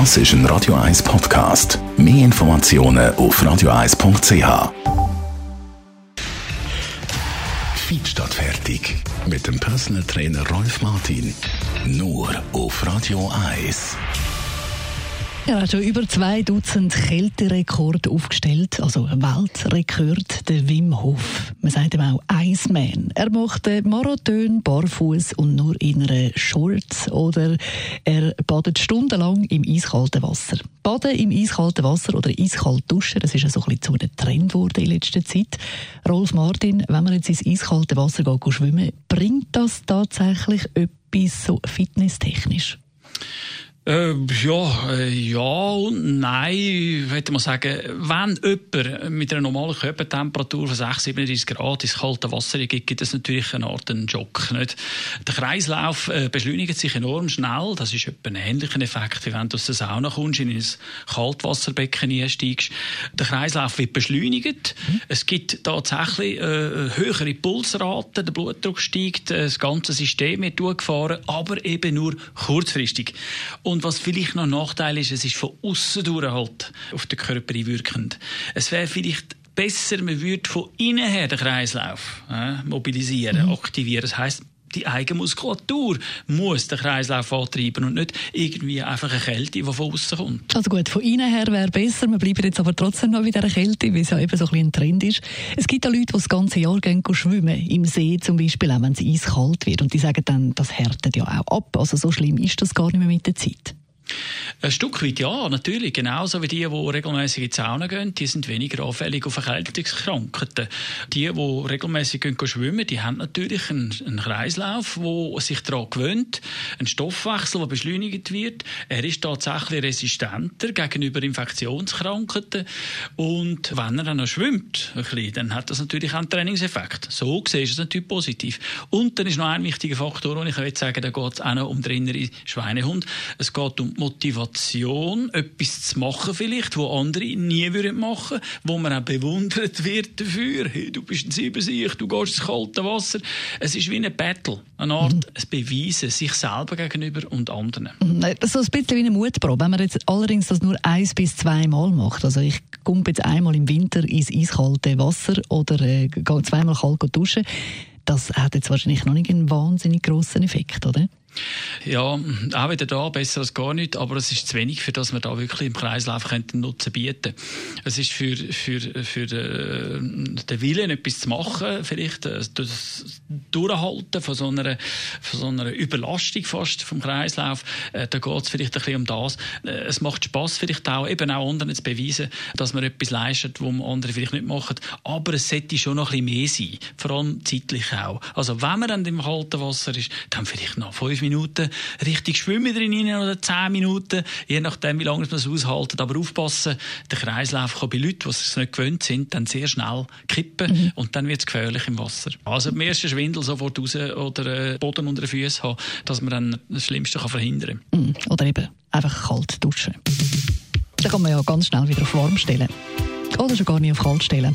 Das ist ein Radio 1 Podcast. Mehr Informationen auf radio1.ch. Feed statt fertig. Mit dem Personal Trainer Rolf Martin. Nur auf Radio 1. Er hat schon über zwei Dutzend Kälterekorde aufgestellt, also Weltrekord, der Wim Hof. Man sagt ihm auch Iceman. Er macht Marathon barfuß und nur in einer Shorts oder er badet stundenlang im eiskalten Wasser. Baden im eiskalten Wasser oder eiskalt duschen, das ist ja so ein bisschen zu einem Trend geworden in letzter Zeit. Rolf Martin, wenn man jetzt ins eiskalte Wasser geht, schwimmen, bringt das tatsächlich etwas so fitnesstechnisch? Äh, ja, äh, ja und nein, würde man sagen, wenn jemand mit einer normalen Körpertemperatur von 6, 37 Grad ins kalte Wasser geht, gibt es natürlich eine Art einen Schock. Nicht? Der Kreislauf äh, beschleunigt sich enorm schnell. Das ist etwa ein ähnlicher Effekt, wie wenn du aus der Sauna kommst, in ein Kaltwasserbecken einsteigst. Der Kreislauf wird beschleunigt. Mhm. Es gibt tatsächlich äh, höhere Pulsraten, der Blutdruck steigt, äh, das ganze System wird durchgefahren, aber eben nur kurzfristig. Und und was vielleicht noch ein Nachteil ist, es ist von außen durch halt auf den Körper einwirkend. Es wäre vielleicht besser, man würde von innen her den Kreislauf äh, mobilisieren, mhm. aktivieren. Das heißt, die eigene Muskulatur muss den Kreislauf antreiben und nicht irgendwie einfach eine Kälte, die von außen kommt. Also gut, von innen her wäre besser. Wir bleiben jetzt aber trotzdem noch bei dieser Kälte, weil es ja eben so ein, ein Trend ist. Es gibt ja Leute, die das ganze Jahr gehen schwimmen, im See zum Beispiel, auch wenn es eiskalt wird. Und die sagen dann, das härtet ja auch ab. Also so schlimm ist das gar nicht mehr mit der Zeit. Ein Stück weit ja, natürlich. Genauso wie die, die regelmäßig in die Sauna gehen, die sind weniger anfällig auf Erkältungskrankheiten. Die, die regelmäßig gehen schwimmen, die haben natürlich einen, einen Kreislauf, der sich daran gewöhnt, einen Stoffwechsel, der beschleunigt wird. Er ist tatsächlich resistenter gegenüber Infektionskrankheiten. Und wenn er dann noch schwimmt, ein bisschen, dann hat das natürlich auch einen Trainingseffekt. So gesehen ist es natürlich positiv. Und dann ist noch ein wichtiger Faktor, und ich würde sagen, da geht es auch noch um den inneren Schweinehund. Es geht um Motivation, etwas zu machen vielleicht, wo andere nie würden machen, wo man auch bewundert wird dafür. Hey, du bist ein Siebensieg, du gehst ins kalte Wasser. Es ist wie ein Battle, eine Art mhm. ein Beweisen, sich selber gegenüber und anderen. Mhm. So ein bisschen wie eine Mutprobe. Wenn man jetzt allerdings das nur eins bis zwei Mal macht, also ich komme jetzt einmal im Winter ins eiskalte Wasser oder äh, gehe zweimal kalt duschen, das hat jetzt wahrscheinlich noch nicht einen wahnsinnig grossen Effekt, oder? Ja, auch wieder da, besser als gar nicht, aber es ist zu wenig, für dass wir da wirklich im Kreislauf einen Nutzen bieten Es ist für, für, für den, den Willen, etwas zu machen, vielleicht äh, das Durchhalten von so einer, von so einer Überlastung fast vom Kreislauf, äh, da geht es vielleicht ein bisschen um das. Äh, es macht Spaß vielleicht auch, eben auch anderen zu beweisen, dass man etwas leistet, was andere vielleicht nicht machen, aber es sollte schon noch ein bisschen mehr sein, vor allem zeitlich auch. Also wenn man dann im kalten Wasser ist, dann vielleicht noch fünf Minuten richtig schwimmen drin oder zehn Minuten, je nachdem, wie lange man es aushalten. Aber aufpassen, der Kreislauf kann bei Leuten, die es nicht gewöhnt sind, dann sehr schnell kippen mhm. und dann wird es gefährlich im Wasser. Also im ersten Schwindel sofort raus oder äh, Boden unter den Füßen haben, dass man dann das Schlimmste kann verhindern kann. Mhm. Oder eben einfach kalt duschen. Da kann man ja ganz schnell wieder auf warm stellen. Oder schon gar nicht auf kalt stellen.